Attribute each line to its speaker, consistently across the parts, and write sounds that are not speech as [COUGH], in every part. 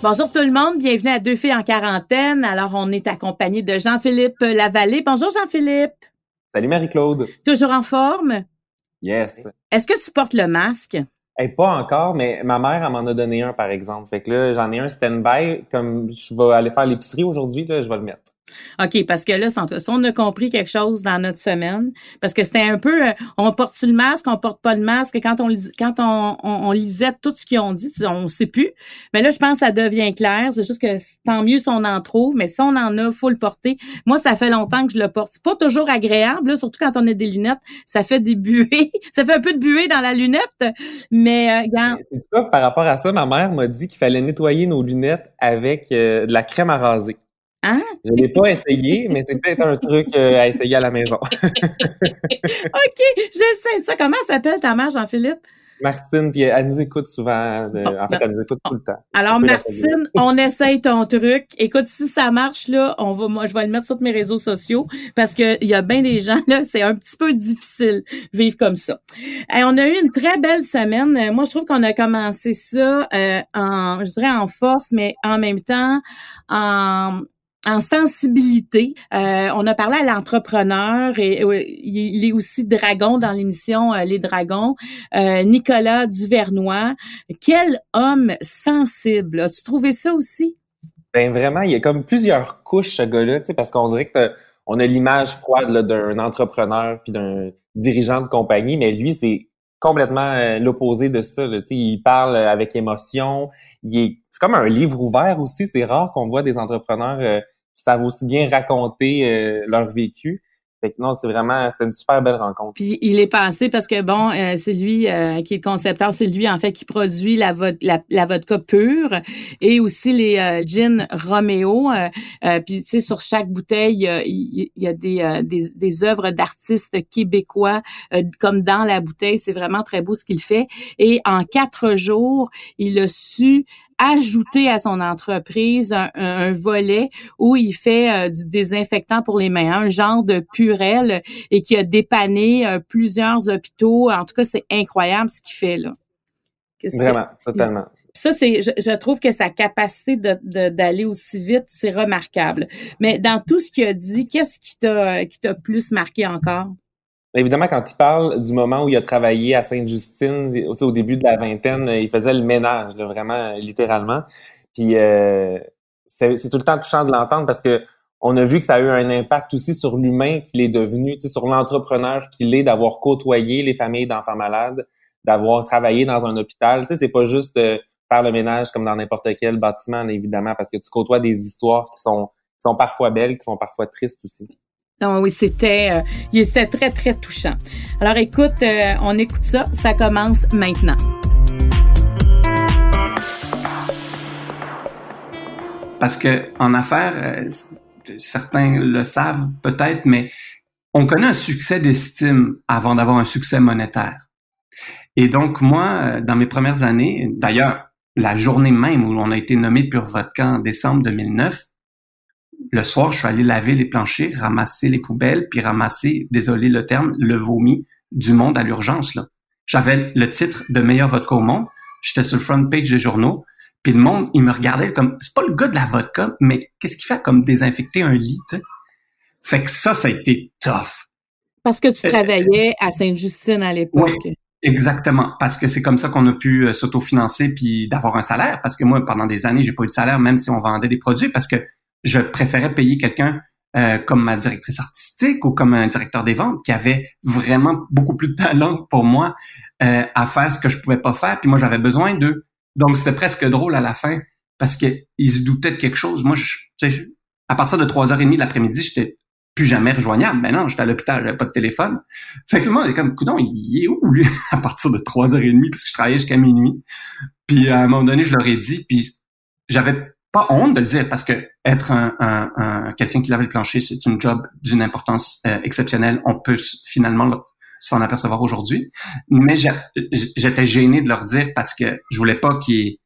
Speaker 1: Bonjour tout le monde, bienvenue à Deux filles en quarantaine. Alors, on est accompagné de Jean-Philippe Lavallée. Bonjour Jean-Philippe.
Speaker 2: Salut Marie-Claude.
Speaker 1: Toujours en forme?
Speaker 2: Yes.
Speaker 1: Est-ce que tu portes le masque?
Speaker 2: Hey, pas encore, mais ma mère, elle m'en a donné un, par exemple. Fait que là, j'en ai un stand-by. Comme je vais aller faire l'épicerie aujourd'hui, là, je vais le mettre.
Speaker 1: OK, parce que là, si on a compris quelque chose dans notre semaine, parce que c'était un peu, euh, on porte le masque, on porte pas le masque, quand on quand on, lisait tout ce qu'ils ont dit, on sait plus. Mais là, je pense que ça devient clair. C'est juste que tant mieux si on en trouve, mais si on en a, faut le porter. Moi, ça fait longtemps que je le porte. C'est pas toujours agréable, surtout quand on a des lunettes. Ça fait des buées. [LAUGHS] ça fait un peu de buée dans la lunette, mais euh,
Speaker 2: par rapport à ça, ma mère m'a dit qu'il fallait nettoyer nos lunettes avec euh, de la crème à raser.
Speaker 1: Hein?
Speaker 2: Je l'ai pas essayé, mais c'est peut-être un truc euh, à essayer à la maison. [LAUGHS] OK,
Speaker 1: je sais ça. Comment s'appelle ta mère, Jean-Philippe?
Speaker 2: Martine, puis elle nous écoute souvent. en fait, elle nous écoute tout le temps.
Speaker 1: Alors, Martine, [LAUGHS] on essaye ton truc. Écoute, si ça marche, là, on va, moi, je vais le mettre sur mes réseaux sociaux parce que il y a bien des gens, [LAUGHS] là, c'est un petit peu difficile vivre comme ça. Et on a eu une très belle semaine. Moi, je trouve qu'on a commencé ça euh, en, je dirais en force, mais en même temps, en, en sensibilité. Euh, on a parlé à l'entrepreneur et il est aussi dragon dans l'émission euh, Les Dragons, euh, Nicolas Duvernois. Quel homme sensible. As-tu trouvé ça aussi?
Speaker 2: Ben vraiment, il y a comme plusieurs couches ce gars-là, parce qu'on dirait que on a l'image froide d'un entrepreneur puis d'un dirigeant de compagnie, mais lui, c'est complètement l'opposé de ça. Là, il parle avec émotion. Il est, c'est comme un livre ouvert aussi. C'est rare qu'on voit des entrepreneurs qui savent aussi bien raconter euh, leur vécu. Fait que non, c'est vraiment, c'est une super belle rencontre.
Speaker 1: Puis il est passé parce que bon, euh, c'est lui euh, qui est le concepteur, c'est lui en fait qui produit la, la, la vodka pure et aussi les euh, gin Romeo. puis tu sais, sur chaque bouteille, il y, a des, des, des œuvres d'artistes québécois comme dans la bouteille. C'est vraiment très beau ce qu'il fait. Et en quatre jours, il a su ajouter à son entreprise un, volet où il fait euh, du désinfectant pour les mains, un genre de purelle et qui a dépanné euh, plusieurs hôpitaux. En tout cas, c'est incroyable ce qu'il fait là.
Speaker 2: Vraiment, totalement.
Speaker 1: Ça, c'est, je, trouve que sa capacité de, d'aller aussi vite, c'est remarquable. Mais dans tout ce qu'il a dit, qu'est-ce qui t'a, qui t'a plus marqué encore?
Speaker 2: Évidemment, quand il parle du moment où il a travaillé à Sainte-Justine, au début de la vingtaine, il faisait le ménage, vraiment, littéralement. Puis euh, c'est tout le temps touchant de l'entendre parce que on a vu que ça a eu un impact aussi sur l'humain qu'il est devenu, sur l'entrepreneur qu'il est, d'avoir côtoyé les familles d'enfants malades, d'avoir travaillé dans un hôpital. Tu sais, c'est pas juste euh, faire le ménage comme dans n'importe quel bâtiment, évidemment, parce que tu côtoies des histoires qui sont, qui sont parfois belles, qui sont parfois tristes aussi.
Speaker 1: Non, oui, c'était, euh, très, très touchant. Alors, écoute, euh, on écoute ça. Ça commence maintenant.
Speaker 3: Parce que en affaires, euh, certains le savent peut-être, mais on connaît un succès d'estime avant d'avoir un succès monétaire. Et donc, moi, dans mes premières années, d'ailleurs, la journée même où on a été nommé Pure Vodka en décembre 2009, le soir, je suis allé laver les planchers, ramasser les poubelles, puis ramasser, désolé le terme, le vomi du monde à l'urgence. Là. J'avais le titre de meilleur vodka au monde. J'étais sur le front page des journaux. Puis le monde, il me regardait comme, c'est pas le gars de la vodka, mais qu'est-ce qu'il fait comme désinfecter un lit, tu sais? Fait que ça, ça a été tough.
Speaker 1: Parce que tu euh, travaillais à Sainte-Justine à l'époque. Oui,
Speaker 3: exactement. Parce que c'est comme ça qu'on a pu euh, s'autofinancer puis d'avoir un salaire. Parce que moi, pendant des années, j'ai pas eu de salaire, même si on vendait des produits, parce que je préférais payer quelqu'un euh, comme ma directrice artistique ou comme un directeur des ventes qui avait vraiment beaucoup plus de talent pour moi euh, à faire ce que je pouvais pas faire. Puis moi, j'avais besoin d'eux. Donc, c'était presque drôle à la fin parce qu'ils se doutaient de quelque chose. Moi, je, à partir de 3h30 de l'après-midi, j'étais plus jamais rejoignable. Mais non, j'étais à l'hôpital, j'avais pas de téléphone. Fait que tout le monde est comme, coudon, il est où, lui, [LAUGHS] à partir de 3h30, parce que je travaillais jusqu'à minuit? Puis à un moment donné, je leur ai dit, puis j'avais pas honte de le dire, parce que être un, un, quelqu'un qui lave le plancher, c'est une job d'une importance euh, exceptionnelle. On peut finalement s'en apercevoir aujourd'hui. Mais j'étais gêné de leur dire parce que je voulais pas qu'ils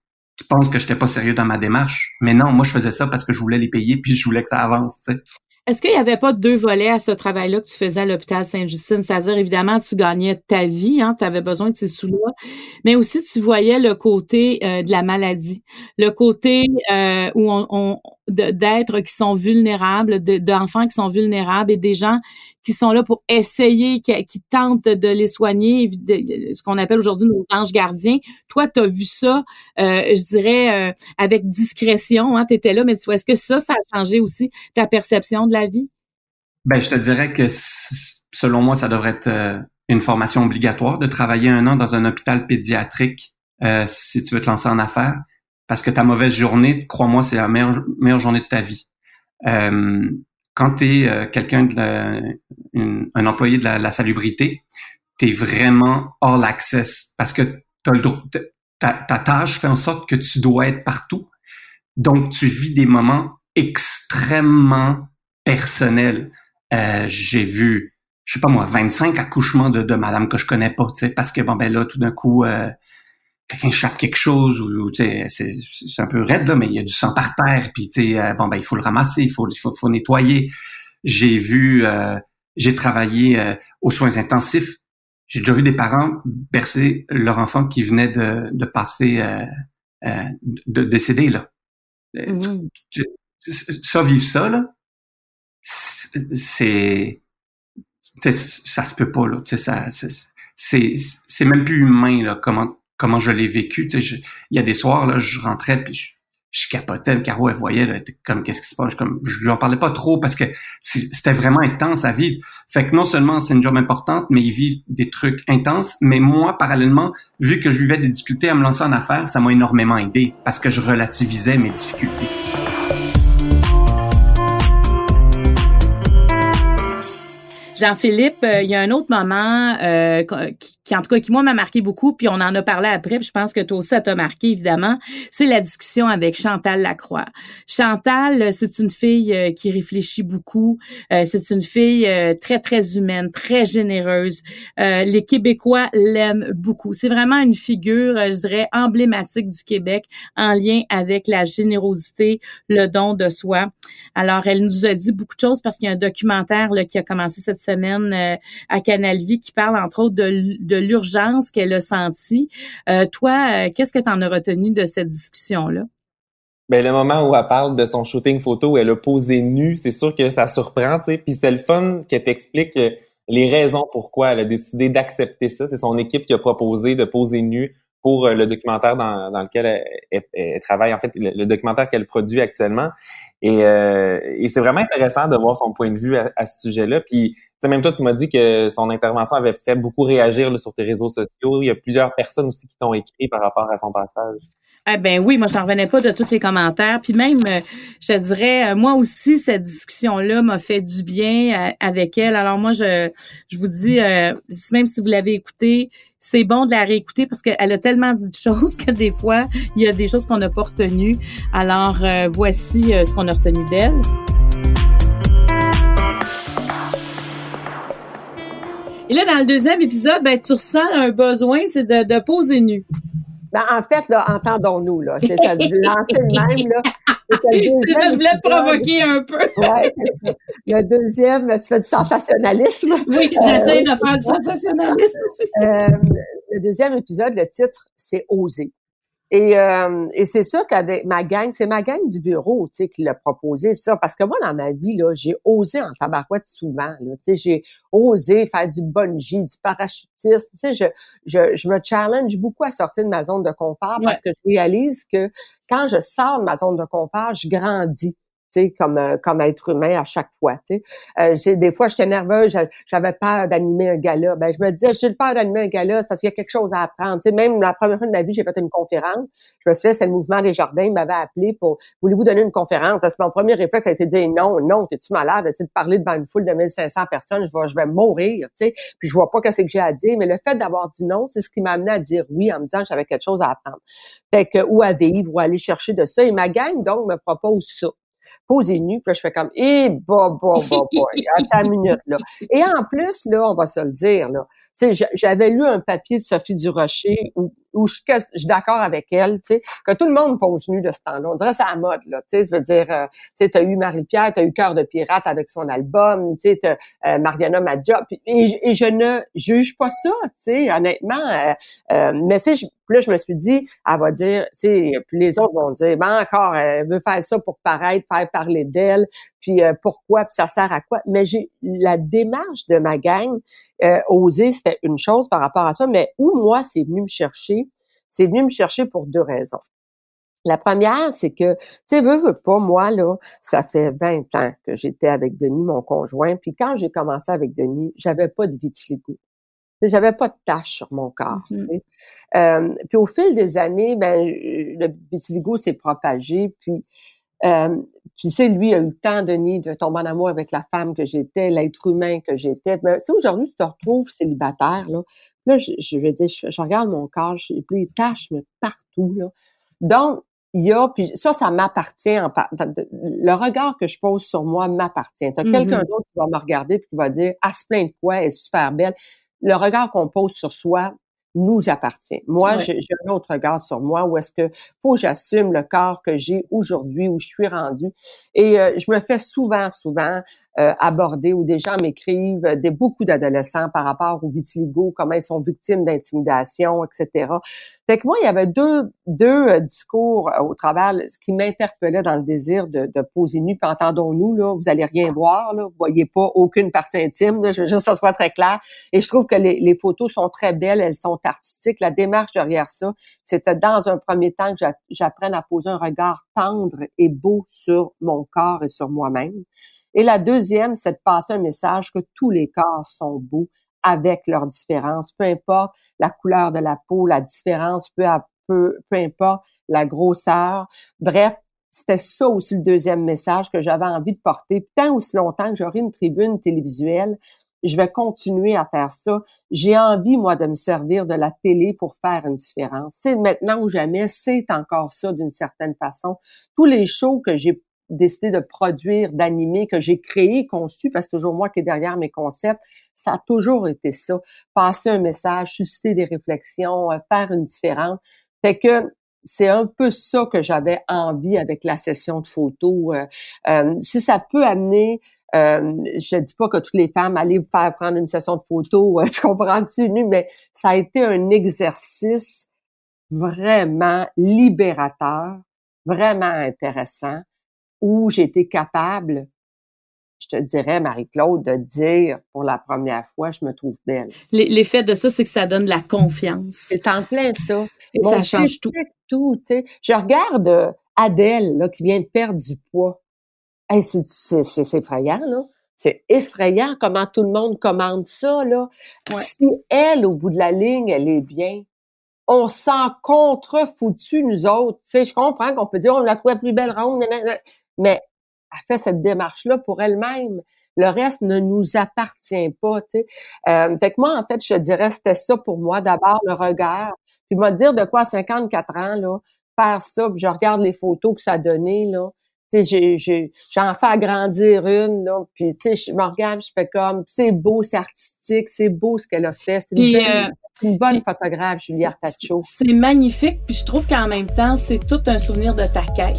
Speaker 3: pensent que j'étais pas sérieux dans ma démarche. Mais non, moi je faisais ça parce que je voulais les payer puis je voulais que ça avance.
Speaker 1: Est-ce qu'il n'y avait pas deux volets à ce travail-là que tu faisais à l'hôpital Sainte-Justine? C'est-à-dire, évidemment, tu gagnais ta vie, hein, tu avais besoin de ces sous-là, mais aussi tu voyais le côté euh, de la maladie, le côté euh, où on, d'êtres qui sont vulnérables, d'enfants qui sont vulnérables et des gens qui sont là pour essayer, qui, tentent de les soigner, ce qu'on appelle aujourd'hui nos anges gardiens. Toi, tu as vu ça, euh, je dirais, euh, avec discrétion. Hein, tu étais là, mais tu vois, est-ce que ça, ça a changé aussi ta perception de la vie?
Speaker 3: Ben, je te dirais que selon moi, ça devrait être euh, une formation obligatoire de travailler un an dans un hôpital pédiatrique si tu veux te lancer en affaires. Parce que ta mauvaise journée, crois-moi, c'est la meilleure, journée de ta vie. Euh, quand tu es euh, quelqu'un, de un employé de la, salubrité, tu es vraiment all access parce que le, ta, ta tâche fait en sorte que tu dois être partout. Donc, tu vis des moments extrêmement personnels. Euh, j'ai vu, je sais pas moi, 25 accouchements de, de madame que je connais pas, tu sais, parce que bon ben là, tout d'un coup, euh, quelqu'un chape quelque chose ou, c'est, c'est un peu raide là, mais il y a du sang par terre, puis tu sais, euh, bon ben il faut le ramasser, il faut, il faut, nettoyer. J'ai vu, euh, j'ai travaillé euh, aux soins intensifs. J'ai déjà vu des parents bercer leur enfant qui venait de, de passer, de décéder là. Mmh. Ça vivre ça là, c'est, ça se peut pas là. Ça, c'est, c'est même plus humain là. Comment comment je l'ai vécu. Tu sais, il y a des soirs, là, je rentrais puis je, capotais. Caro, elle voyait, là, comme, qu'est-ce qui se passe? Comme, je lui en parlais pas trop parce que c'était vraiment intense à vivre. Fait que non seulement c'est une job importante, mais ils vivent des trucs intenses. Mais moi, parallèlement, vu que je vivais des difficultés à me lancer en affaires, ça m'a énormément aidé parce que je relativisais mes difficultés.
Speaker 1: Jean-Philippe, euh, il y a un autre moment euh, qui, en tout cas, qui moi m'a marqué beaucoup, puis on en a parlé après, puis je pense que toi aussi ça t'a marqué évidemment. C'est la discussion avec Chantal Lacroix. Chantal, c'est une fille euh, qui réfléchit beaucoup. c'est une fille très très humaine, très généreuse. les Québécois l'aiment beaucoup. C'est vraiment une figure, je dirais, emblématique du Québec en lien avec la générosité, le don de soi. Alors, elle nous a dit beaucoup de choses parce qu'il y a un documentaire là, qui a commencé cette semaine euh, à Canal Vie qui parle entre autres de, l'urgence qu'elle a sentie. Euh, toi, euh, qu'est-ce que tu en as retenu de cette discussion-là?
Speaker 2: Ben, le moment où elle parle de son shooting photo où elle a posé nue, c'est sûr que ça surprend, tu sais. Puis c'est le fun qu'elle t'explique les raisons pourquoi elle a décidé d'accepter ça. C'est son équipe qui a proposé de poser nue pour le documentaire dans, lequel elle, travaille, en fait, le documentaire qu'elle produit actuellement. Et, euh, et c'est vraiment intéressant de voir son point de vue à, ce sujet-là. Puis, même toi, tu m'as dit que son intervention avait fait beaucoup réagir sur tes réseaux sociaux. Il y a plusieurs personnes aussi qui t'ont écrit par rapport à son passage.
Speaker 1: Ah ben oui, moi j'en revenais pas de tous les commentaires. Puis même, euh, je dirais, euh, moi aussi cette discussion-là m'a fait du bien avec elle. Alors moi, je, je vous dis, même si vous l'avez écouté, c'est bon de la réécouter parce qu'elle a tellement dit de [LAUGHS] choses que des fois, il y a des choses qu'on n'a pas retenues. Alors, euh, voici euh, ce qu'on a d'elle. Et là, dans le deuxième épisode, ben, tu ressens un besoin, c'est de, de poser nu.
Speaker 4: Ben, en fait, là, entendons-nous, là. C'est ça, du lancer le même, là. [LAUGHS]
Speaker 1: C'est ça, je voulais te provoquer un peu.
Speaker 4: Le deuxième, tu fais du sensationnalisme. [LAUGHS]
Speaker 1: Oui, j'essaie de faire du sensationnalisme aussi.
Speaker 4: Euh, le deuxième épisode, le titre, c'est Oser. Et, euh, et c'est sûr qu'avec ma gang, c'est ma gang du bureau, tu sais, qui l'a proposé ça. Parce que moi, dans ma vie, là, j'ai osé en tabarouette souvent, là. Tu sais, j'ai osé faire du bungee, du parachutisme. Tu sais, je, je, je me challenge beaucoup à sortir de ma zone de confort parce que je réalise que quand je sors de ma zone de confort, je grandis. Comme euh, comme être humain à chaque fois. Euh, des fois j'étais nerveuse, j'avais peur d'animer un gala. Ben je me disais, j'ai peur d'animer un gala parce qu'il y a quelque chose à apprendre. Même la première fois de ma vie, j'ai fait une conférence. Je me suis fait, c'est le mouvement des jardins, il m'avait appelé pour, voulez-vous donner une conférence? C'est mon premier réflexe, ça a été de dire non, non, t'es-tu malade? Tu de parler devant une foule de 1500 personnes, je vais, je vais mourir. Puis je vois pas qu'est-ce que j'ai à dire. Mais le fait d'avoir dit non, c'est ce qui m'a amené à dire oui en me disant que j'avais quelque chose à apprendre. Fait que ou à vivre ou à aller chercher de ça. Et ma gang donc me propose ça posé nu. Puis là, je fais comme, eh, bah, bah, bah, bah, attends une minute, là. Et en plus, là, on va se le dire, là, j'avais lu un papier de Sophie Durocher où où je, suis d'accord avec elle, tu sais, que tout le monde pose nu de ce temps-là. On dirait c'est à mode, là, tu sais, je veux dire, euh, tu sais, t'as eu Marie-Pierre, t'as eu Cœur de pirate avec son album, tu sais, euh, Mariana Madja, et, je ne juge pas ça, tu sais, honnêtement, euh, euh mais tu sais, là, je me suis dit, elle va dire, tu sais, puis les autres vont dire, ben encore, elle veut faire ça pour paraître, faire parler d'elle, puis pourquoi, puis ça sert à quoi. Mais j'ai la démarche de ma gang, oser, c'était une chose par rapport à ça, mais où moi, c'est venu me chercher, c'est venu me chercher pour deux raisons. La première, c'est que, tu sais, veux, veux pas, moi, là, ça fait 20 ans que j'étais avec Denis, mon conjoint, puis quand j'ai commencé avec Denis, j'avais pas de vitiligo. J'avais pas de taches sur mon corps. Mm-hmm. euh, puis au fil des années, ben le vitiligo s'est propagé. Puis euh, puis c'est lui a eu le temps, Denis, de tomber en amour avec la femme que j'étais, l'être humain que j'étais. Mais si aujourd'hui tu te retrouves célibataire, là, là je, je veux dire, je, regarde mon corps, j'ai des taches mais partout. Là. Donc, il y a, puis ça, ça m'appartient. En, le regard que je pose sur moi m'appartient. T'as quelqu'un mm-hmm. d'autre qui va me regarder et qui va dire, ah, se plaint de quoi, elle est super belle. Le regard qu'on pose sur soi nous appartient. Moi, j'ai un autre regard sur moi où est-ce que faut que j'assume le corps que j'ai aujourd'hui, où je suis rendue. Et euh, je me fais souvent, souvent euh, aborder où des gens m'écrivent, des beaucoup d'adolescents par rapport au vitiligo, comment ils sont victimes d'intimidation, etc. Fait que moi, il y avait deux, deux euh, discours au travers, ce qui m'interpellait dans le désir de, de poser nu. Puis entendons-nous, là, vous allez rien voir, là, vous voyez pas aucune partie intime. je veux juste que ce soit très clair. Et je trouve que les, les photos sont très belles, elles sont artistique, la démarche derrière ça, c'était dans un premier temps que j'apprenne à poser un regard tendre et beau sur mon corps et sur moi-même. Et la deuxième, c'est de passer un message que tous les corps sont beaux avec leurs différences, peu importe la couleur de la peau, la différence, peu, peu, peu importe la grosseur. Bref, c'était ça aussi le deuxième message que j'avais envie de porter. Tant aussi longtemps que j'aurai une tribune télévisuelle, je vais continuer à faire ça. J'ai envie, moi, de me servir de la télé pour faire une différence. C'est maintenant ou jamais, c'est encore ça d'une certaine façon. Tous les shows que j'ai décidé de produire, d'animer, que j'ai créé, conçu, parce que toujours moi qui est derrière mes concepts, ça a toujours été ça. Passer un message, susciter des réflexions, euh, faire une différence. Fait que c'est un peu ça que j'avais envie avec la session de photos. Euh, euh, si ça peut amener euh, je dis pas que toutes les femmes allaient vous faire prendre une session de photo, [LAUGHS] tu comprends-tu, mais ça a été un exercice vraiment libérateur, vraiment intéressant, où j'ai été capable, je te dirais, Marie-Claude, de dire pour la première fois, je me trouve belle.
Speaker 1: L'effet de ça, c'est que ça donne la confiance.
Speaker 4: C'est en plein ça.
Speaker 1: Et ça change tout.
Speaker 4: tout je regarde euh, Adèle, là, qui vient de perdre du poids c'est effrayant, là. C'est effrayant comment tout le monde commande ça, là. Si elle, au bout de la ligne, elle est bien, on s'en contre-foutu, nous autres. Tu sais, je comprends qu'on peut dire, on la trouve la plus belle ronde, mais elle fait cette démarche-là pour elle-même. Le reste ne nous appartient pas, tu sais. Euh, fait que moi, en fait, je dirais, c'était ça pour moi. D'abord, le regard. Puis, moi, dire de quoi à 54 ans, là, faire ça, puis je regarde les photos que ça a donné, j'en fais agrandir une, là, puis tu sais, je me regarde, je fais comme, c'est beau, c'est artistique, c'est beau ce qu'elle a fait. C'est une, euh, une, bonne photographe, Julie Artacho.
Speaker 1: C'est magnifique, puis je trouve qu'en même temps, c'est tout un souvenir de ta quête.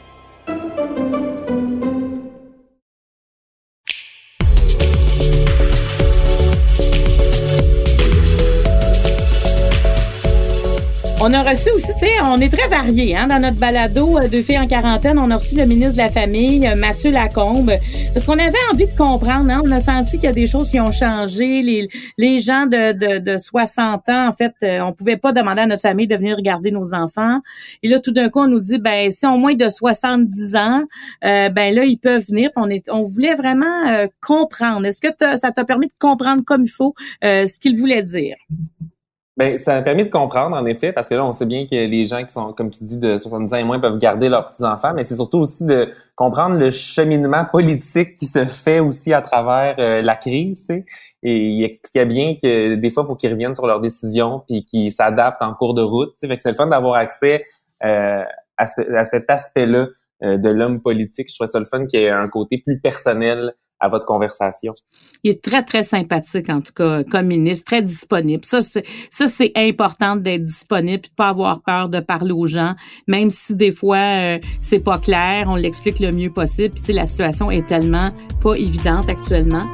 Speaker 1: On a reçu aussi, tu sais, on est très varié hein, dans notre balado euh, de filles en quarantaine. On a reçu le ministre de la Famille, euh, Mathieu Lacombe, parce qu'on avait envie de comprendre. Hein, on a senti qu'il y a des choses qui ont changé. Les, gens de, de, de 60 ans, en fait, euh, on pouvait pas demander à notre famille de venir regarder nos enfants. Et là, tout d'un coup, on nous dit, ben si on moins de 70 ans, ben là, ils peuvent venir. On, on voulait vraiment comprendre. Est-ce que ça t'a permis de comprendre comme il faut ce qu'il voulait dire?
Speaker 2: Ben, ça a permis de comprendre, en effet, parce que là, on sait bien que les gens qui sont, comme tu dis, de 70 ans et moins peuvent garder leurs petits-enfants, mais c'est surtout aussi de comprendre le cheminement politique qui se fait aussi à travers euh, la crise, tu sais. Et il expliquait bien que des fois, il faut qu'ils reviennent sur leurs décisions puis qu'ils s'adaptent en cours de route. Fait que c'est le fun d'avoir accès euh, à, à, cet aspect-là euh, de l'homme politique. Je trouve ça le fun qu'il y ait un côté plus personnel à votre conversation?
Speaker 1: Il est très, très sympathique, en tout cas, comme ministre, très disponible. Ça, c'est, ça, c'est important d'être disponible, de pas avoir peur de parler aux gens, même si des fois, euh, c'est pas clair, on l'explique le mieux possible. Puis, la situation est tellement pas évidente actuellement.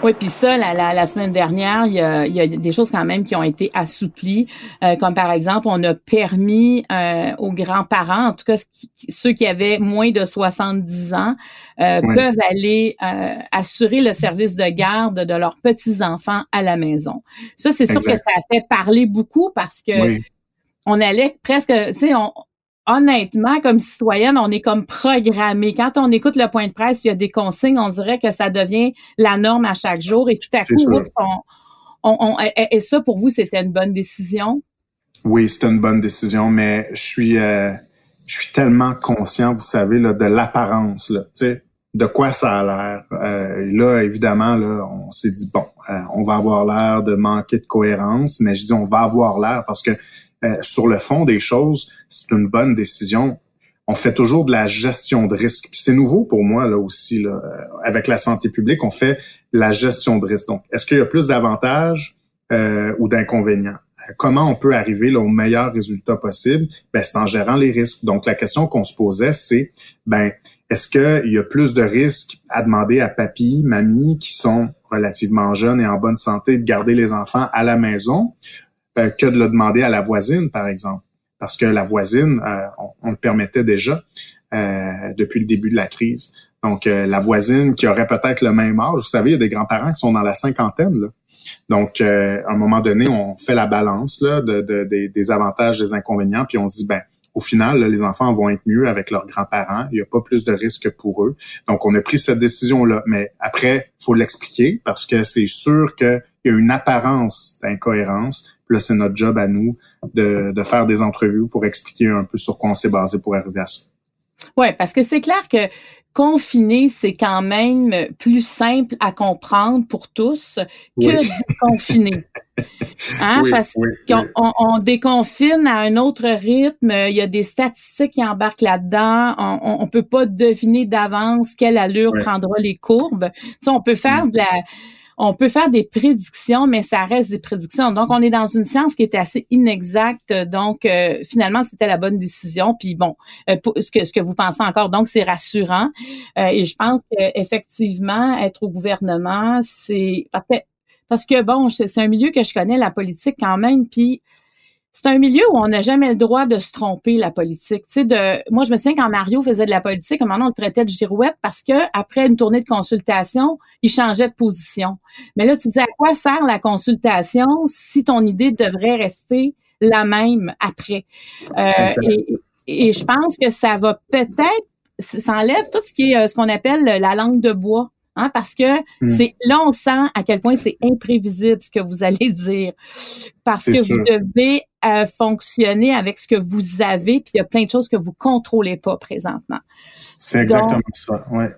Speaker 1: Oui, puis ça, la, la, semaine dernière, il y, a, il y, a, des choses quand même qui ont été assouplies, euh, comme par exemple, on a permis euh, aux grands-parents, en tout cas ceux qui avaient moins de 70 ans, euh, peuvent aller assurer le service de garde de leurs petits-enfants à la maison. Ça, c'est sûr que ça a fait parler beaucoup parce que on allait presque, tu sais, on, honnêtement, comme citoyenne, on est comme programmé. Quand on écoute le point de presse, il y a des consignes, on dirait que ça devient la norme à chaque jour et tout à coup, on, et, ça, pour vous, c'était une bonne décision?
Speaker 5: Oui, c'était une bonne décision, mais je suis, euh, je suis tellement conscient, vous savez, là, de l'apparence, là, tu sais, de quoi ça a l'air. Euh, là, évidemment, là, on s'est dit bon, euh, on va avoir l'air de manquer de cohérence, mais je dis on va avoir l'air parce que euh, sur le fond des choses, c'est une bonne décision. On fait toujours de la gestion de risque. C'est nouveau pour moi là aussi. Euh, avec la santé publique, on fait la gestion de risque. Donc, est-ce qu'il y a plus d'avantages euh, ou d'inconvénients? Comment on peut arriver là, au meilleur résultat possible? Ben, c'est en gérant les risques. Donc, la question qu'on se posait, c'est ben est-ce qu'il y a plus de risques à demander à papy, mamie qui sont relativement jeunes et en bonne santé de garder les enfants à la maison? Euh, que de le demander à la voisine, par exemple. Parce que la voisine, euh, on, le permettait déjà euh, depuis le début de la crise. Donc, la voisine qui aurait peut-être le même âge, vous savez, il y a des grands-parents qui sont dans la cinquantaine. Donc, à un moment donné, on fait la balance de, des avantages, des inconvénients, puis on se dit, ben, au final, les enfants vont être mieux avec leurs grands-parents. Il n'y a pas plus de risques pour eux. Donc, on a pris cette décision-là. Mais après, faut l'expliquer parce que c'est sûr qu'il y a une apparence d'incohérence là, c'est notre job à nous de, de faire des entrevues pour expliquer un peu sur quoi on s'est basé pour arriver à ça.
Speaker 1: Oui, parce que c'est clair que confiner, c'est quand même plus simple à comprendre pour tous que déconfiner. [LAUGHS] Hein? parce qu'on on, déconfine à un autre rythme, il y a des statistiques qui embarquent là-dedans, on, on, peut pas deviner d'avance quelle allure prendra les courbes. Tu on peut faire mm. de la on peut faire des prédictions, mais ça reste des prédictions. Donc, on est dans une science qui est assez inexacte. Donc, euh, finalement, c'était la bonne décision. Puis bon, euh, ce que ce que vous pensez encore, donc c'est rassurant. Euh, et je pense qu'effectivement, être au gouvernement, c'est. Parce que bon, c'est un milieu que je connais, la politique quand même. Puis c'est un milieu où on n'a jamais le droit de se tromper la politique. Tu sais, de, moi je me souviens quand Mario faisait de la politique, à un moment on le traitait de girouette parce que après une tournée de consultation, il changeait de position. Mais là, tu dis à quoi sert la consultation si ton idée devrait rester la même après? Euh, et, et, je pense que ça va peut-être ça enlève tout ce qui est euh, ce qu'on appelle la langue de bois. Hein, parce que
Speaker 5: Mm.
Speaker 1: c'est là on sent à quel point c'est imprévisible ce que vous allez dire parce que
Speaker 5: sûr.
Speaker 1: vous devez euh, fonctionner avec ce que vous avez puis il y a plein de choses que vous contrôlez pas présentement.
Speaker 5: C'est exactement ça, ouais.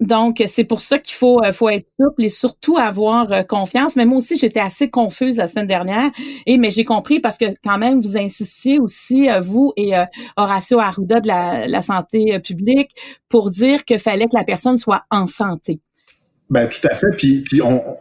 Speaker 1: Donc, c'est pour ça qu'il faut, euh, faut être souple et surtout avoir euh, confiance. Mais moi aussi, j'étais assez confuse la semaine dernière. Et mais j'ai compris parce que quand même, vous insistiez aussi, euh, vous et euh, Horacio Arruda de la, la santé euh, publique, pour dire qu'il fallait que la personne soit en santé.
Speaker 5: Ben tout à fait. Puis, puis on, on-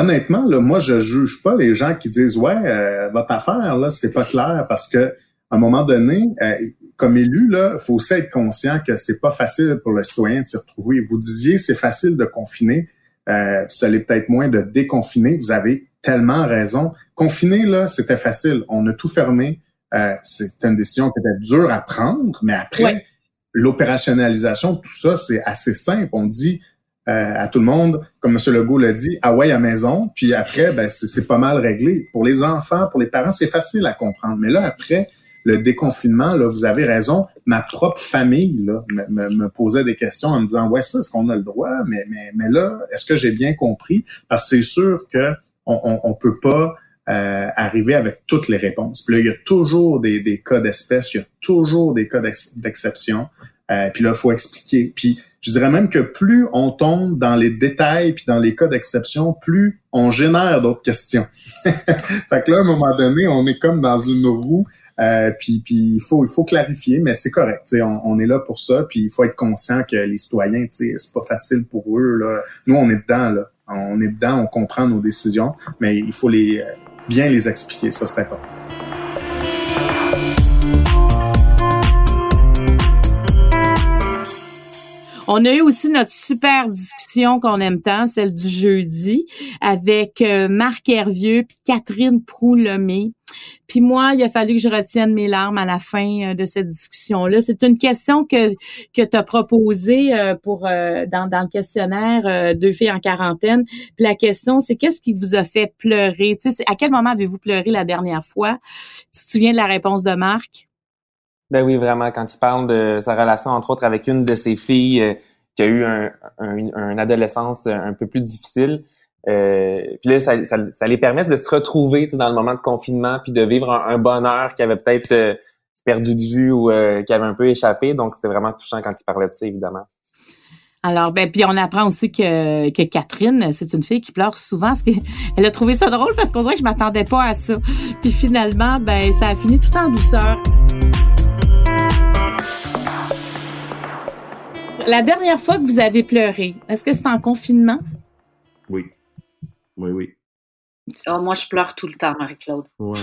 Speaker 5: honnêtement, là, moi, je juge pas les gens qui disent ouais, euh, votre affaire là, c'est pas clair parce que à un moment donné, euh, comme élu là, faut aussi être conscient que c'est pas facile pour le citoyen de s'y retrouver. Vous disiez c'est facile de confiner, euh, ça l'est peut-être moins de déconfiner. Vous avez tellement raison. Confiner là, c'était facile. On a tout fermé. Euh, c'était une décision qui était dure à prendre, mais après
Speaker 1: Ouais.
Speaker 5: l'opérationnalisation de tout ça, c'est assez simple. On dit euh, à tout le monde, comme M. Legault l'a dit, ah ouais à maison, puis après, ben, c'est pas mal réglé. Pour les enfants, pour les parents, c'est facile à comprendre. Mais là, après, le déconfinement, là, vous avez raison, ma propre famille là, me, me- posait des questions en me disant, ouais, ça, est-ce qu'on a le droit? Mais, mais, mais là, est-ce que j'ai bien compris? Parce que c'est sûr que on, on, on peut pas euh, arriver avec toutes les réponses. Puis là, il y a toujours des, des cas d'espèce, il y a toujours des cas d'ex- d'exception. Euh, puis là, faut expliquer. Puis je dirais même que plus on tombe dans les détails puis dans les cas d'exception, plus on génère d'autres questions. [LAUGHS] fait que là, à un moment donné, on est comme dans une roue. Euh, puis il faut il faut clarifier, mais c'est correct. On, on est là pour ça. Puis il faut être conscient que les citoyens, c'est pas facile pour eux. Là. Nous, on est dedans. Là. On est dedans. On comprend nos décisions, mais il faut les euh, bien les expliquer. Ça, c'est important.
Speaker 1: On a eu aussi notre super discussion qu'on aime tant, celle du jeudi, avec euh, Marc Hervieux puis Catherine Proulemé. Puis moi, il a fallu que je retienne mes larmes à la fin euh, de cette discussion-là. C'est une question que que tu as proposée euh, pour dans, dans le questionnaire Deux filles en quarantaine. Puis la question, c'est qu'est-ce qui vous a fait pleurer? Tu sais, à quel moment avez-vous pleuré la dernière fois? Tu te souviens de la réponse de Marc?
Speaker 2: Ben oui, vraiment, quand il parle de sa relation, entre autres, avec une de ses filles euh, qui a eu un, adolescence un peu plus difficile. Euh, puis là, ça, les permet de se retrouver dans le moment de confinement, puis de vivre un, bonheur qu'ils avaient peut-être euh, perdu de vue ou euh, qui avait un peu échappé. Donc, c'était vraiment touchant quand il parlait de ça, évidemment.
Speaker 1: Alors, ben, puis on apprend aussi que, que Catherine, c'est une fille qui pleure souvent. Que [LAUGHS] elle a trouvé ça drôle parce qu'on dirait que je m'attendais pas à ça. Puis finalement, ben, ça a fini tout en douceur. La dernière fois que vous avez pleuré, est-ce que c'est en confinement?
Speaker 6: Oui. Oui, oui.
Speaker 7: Ah, moi, je pleure tout le temps, Marie-Claude.
Speaker 6: Ouais,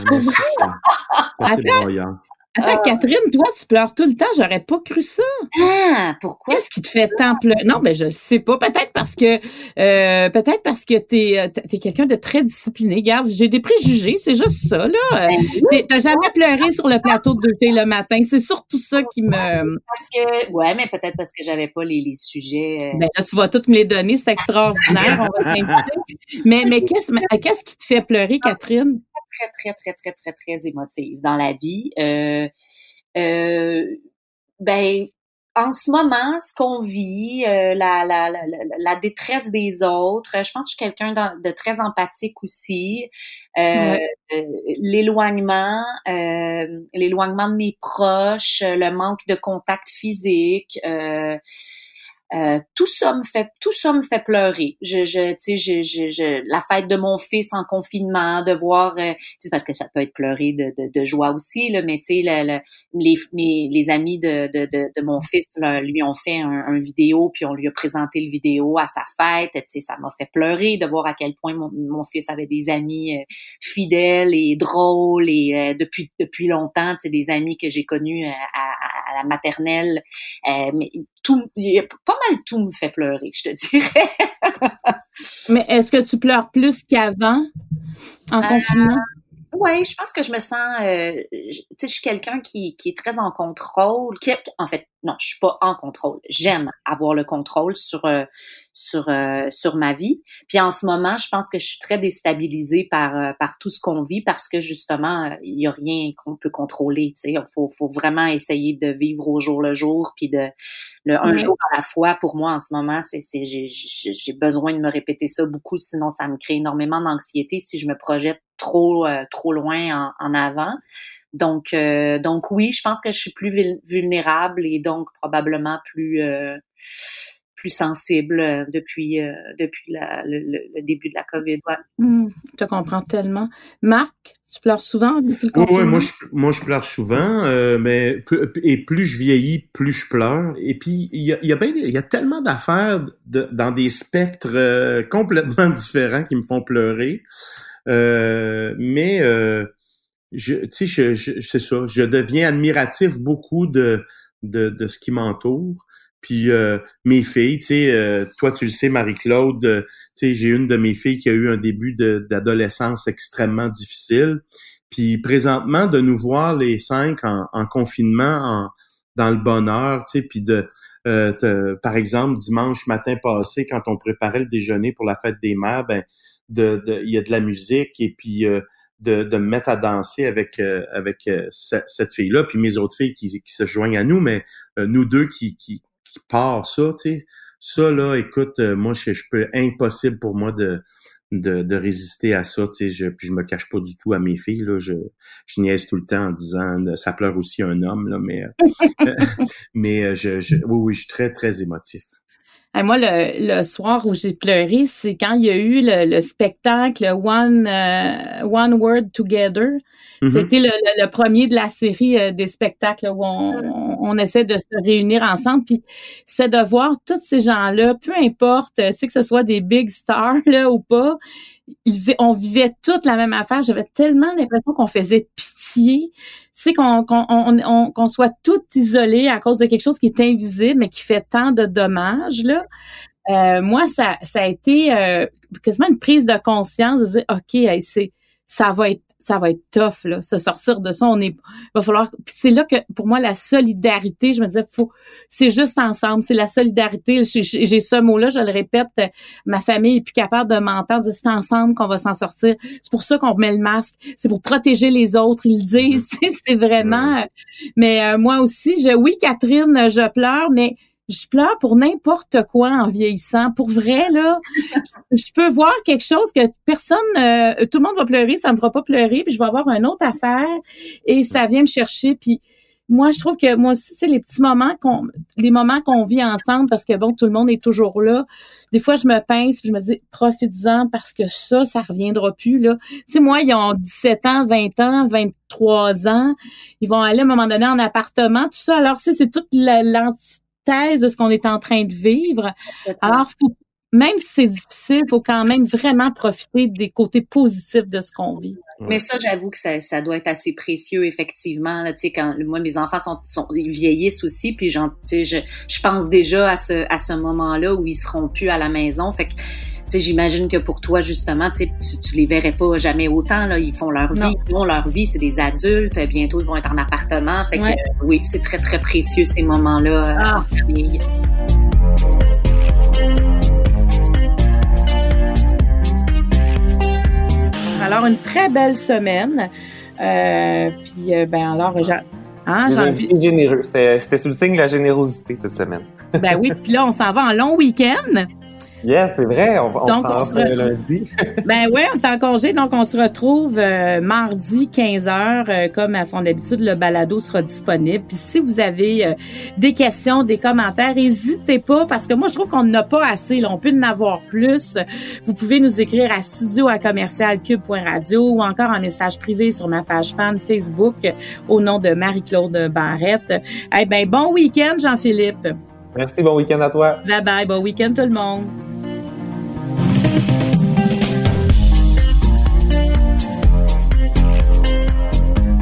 Speaker 6: c'est broyant.
Speaker 1: Attends, Catherine, toi, tu pleures tout le temps. J'aurais pas cru ça.
Speaker 7: Ah, pourquoi?
Speaker 1: Qu'est-ce qui te fait tant pleurer? Non, ben je sais pas. Peut-être parce que euh, peut-être parce que t'es euh, t'es quelqu'un de très discipliné. Regarde, j'ai des préjugés, c'est juste ça là. Euh, t'es- T'as jamais pleuré sur le plateau de deux filles le matin. C'est surtout ça qui me.
Speaker 7: Parce que, ouais, mais peut-être parce que j'avais pas les, les sujets. euh,
Speaker 1: Ben là, tu vas toutes me les donner, c'est extraordinaire. On va. [LAUGHS] Mais mais qu'est-ce mais qu'est-ce qui te fait pleurer, Catherine?
Speaker 7: Très, très, très, très, très, très émotive dans la vie. Euh, euh, ben, en ce moment, ce qu'on vit, euh, la, la, la, la, détresse des autres, je pense que je suis quelqu'un de très empathique aussi. Euh,
Speaker 1: Ouais.
Speaker 7: euh, l'éloignement, euh, l'éloignement de mes proches, le manque de contact physique, euh, tout ça me fait tout ça me fait pleurer. Je je tu sais je, je, je la fête de mon fils en confinement, de voir euh, parce que ça peut être pleurer de, de, de joie aussi là, mais tu sais le- le- les mes, les amis de, de, de, de mon fils là, lui ont fait un, un vidéo puis on lui a présenté le vidéo à sa fête, tu sais ça m'a fait pleurer de voir à quel point mon, mon fils avait des amis euh, fidèles et drôles et euh, depuis depuis longtemps, tu sais des amis que j'ai connus euh, à, à, à la maternelle euh, mais tout, pas mal tout me fait pleurer, je te dirais. [LAUGHS]
Speaker 1: Mais est-ce que tu pleures plus qu'avant en
Speaker 7: Euh,
Speaker 1: confinement?
Speaker 7: Oui, je pense que je me sens, euh, tu sais, je suis quelqu'un qui, qui est très en contrôle. Qui, en fait, non, je suis pas en contrôle. J'aime avoir le contrôle sur euh, sur euh, sur ma vie. Puis en ce moment, je pense que je suis très déstabilisée par euh, par tout ce qu'on vit parce que justement, il y a rien qu'on peut contrôler. Tu sais, faut faut vraiment essayer de vivre au jour le jour, puis de le un jour à la fois. Pour moi, en ce moment, c'est c'est j'ai j'ai besoin de me répéter ça beaucoup, sinon ça me crée énormément d'anxiété si je me projette trop trop loin en, en avant. Donc, euh, donc oui, je pense que je suis plus vulnérable et donc probablement plus euh, plus sensible euh, depuis depuis le, début de la COVID. Ouais.
Speaker 1: Mmh, je te comprends tellement. Marc, tu pleures souvent depuis le confinement?
Speaker 6: Oui, moi je, moi je pleure souvent, mais et plus je vieillis, plus je pleure. Et puis il y a, y a, il y a tellement d'affaires de, dans des spectres [LAUGHS] complètement différents qui me font pleurer. mais je, tu sais, je, c'est ça, je deviens admiratif beaucoup de, de, de ce qui m'entoure. Puis euh, mes filles, tu sais, euh, toi tu le sais, Marie-Claude, euh, tu sais, j'ai une de mes filles qui a eu un début d'adolescence extrêmement difficile. Puis présentement, de nous voir les cinq en, en confinement, en, dans le bonheur, tu sais, puis de, par exemple, dimanche matin passé, quand on préparait le déjeuner pour la fête des mères, ben, de, il y a de la musique et puis de, de me mettre à danser avec euh, avec euh, cette fille-là, puis mes autres filles qui, qui se joignent à nous, mais euh, nous deux qui, qui, qui part ça, tu sais. Ça, là, écoute, moi, je, je peux impossible pour moi de, de, de résister à ça, tu sais, je, je me cache pas du tout à mes filles, là, je, je niaise tout le temps en disant, ça pleure aussi un homme, là, mais, [LAUGHS] mais je, je, oui, oui, je suis très, très émotif
Speaker 1: moi, le, le, soir où j'ai pleuré, c'est quand il y a eu le, spectacle One euh, One Word Together. Mm-hmm. C'était le, le, premier de la série euh, des spectacles où on, on, essaie de se réunir ensemble. Puis c'est de voir tous ces gens-là, peu importe, tu sais que ce soit des big stars là ou pas, on vivait toute la même affaire. J'avais tellement l'impression qu'on faisait pitié. C'est qu'on qu'on soit tout isolé à cause de quelque chose qui est invisible, mais qui fait tant de dommages. Là. Euh, moi, ça, ça a été euh, quasiment une prise de conscience de dire, OK, c'est ça va être ça va être tough là, se sortir de ça. On est, va falloir. Puis c'est là que pour moi la solidarité, je me disais, faut, c'est juste ensemble, c'est la solidarité. J'ai ce mot-là, je le répète, ma famille est plus capable de m'entendre. C'est ensemble qu'on va s'en sortir. C'est pour ça qu'on met le masque. C'est pour protéger les autres. Ils le disent. [LAUGHS] c'est vraiment. Mais euh, moi aussi, je, oui, Catherine, je pleure, mais je pleure pour n'importe quoi en vieillissant. Pour vrai, là, je peux voir quelque chose que personne, euh, tout le monde va pleurer, ça me fera pas pleurer, puis je vais avoir une autre affaire et ça vient me chercher. Puis moi, je trouve que moi aussi, c'est les petits moments qu'on, les moments qu'on vit ensemble parce que bon, tout le monde est toujours là. Des fois, je me pince puis je me dis, profites-en parce que ça, ça reviendra plus, là. Tu sais, moi, ils ont 17 ans, 20 ans, 23 ans. Ils vont aller à un moment donné en appartement, tout ça. Alors, c'est toute l'entité thèse de ce qu'on est en train de vivre. Alors, même si c'est difficile, il faut quand même vraiment profiter des côtés positifs de ce qu'on vit.
Speaker 7: Mais ça, j'avoue que ça, ça, doit être assez précieux, effectivement. Là, quand moi, mes enfants sont, sont ils vieillissent aussi, puis je, je pense déjà à ce, à ce moment-là où ils seront plus à la maison. Fait que j'imagine que pour toi, justement, tu, tu les verrais pas jamais autant. Là. Ils font leur vie, ils font leur vie, c'est des adultes. Bientôt, ils vont être en appartement. Fait que, euh, oui, c'est très, très précieux ces moments-là euh, ah. en famille.
Speaker 1: Alors, une très belle semaine. Euh, puis, euh, ben alors,
Speaker 2: Hein, généreux. C'était sous le signe de la générosité cette semaine.
Speaker 1: ben oui, puis là, on s'en va en long week-end.
Speaker 2: Yes, c'est vrai. On, on donc, on se lundi. [LAUGHS]
Speaker 1: ben ouais, on est en congé, donc on se retrouve euh, mardi 15 h euh, comme à son habitude, le balado sera disponible. Puis si vous avez euh, des questions, des commentaires, n'hésitez pas parce que moi je trouve qu'on n'a pas assez. Là, on peut en avoir plus. Vous pouvez nous écrire à studio à commercialcube.radio ou encore en message privé sur ma page fan Facebook au nom de Marie-Claude Barrette. Eh ben bon week-end, Jean-Philippe.
Speaker 2: Merci, bon week-end à toi.
Speaker 1: Bye bye, bon week-end tout le monde.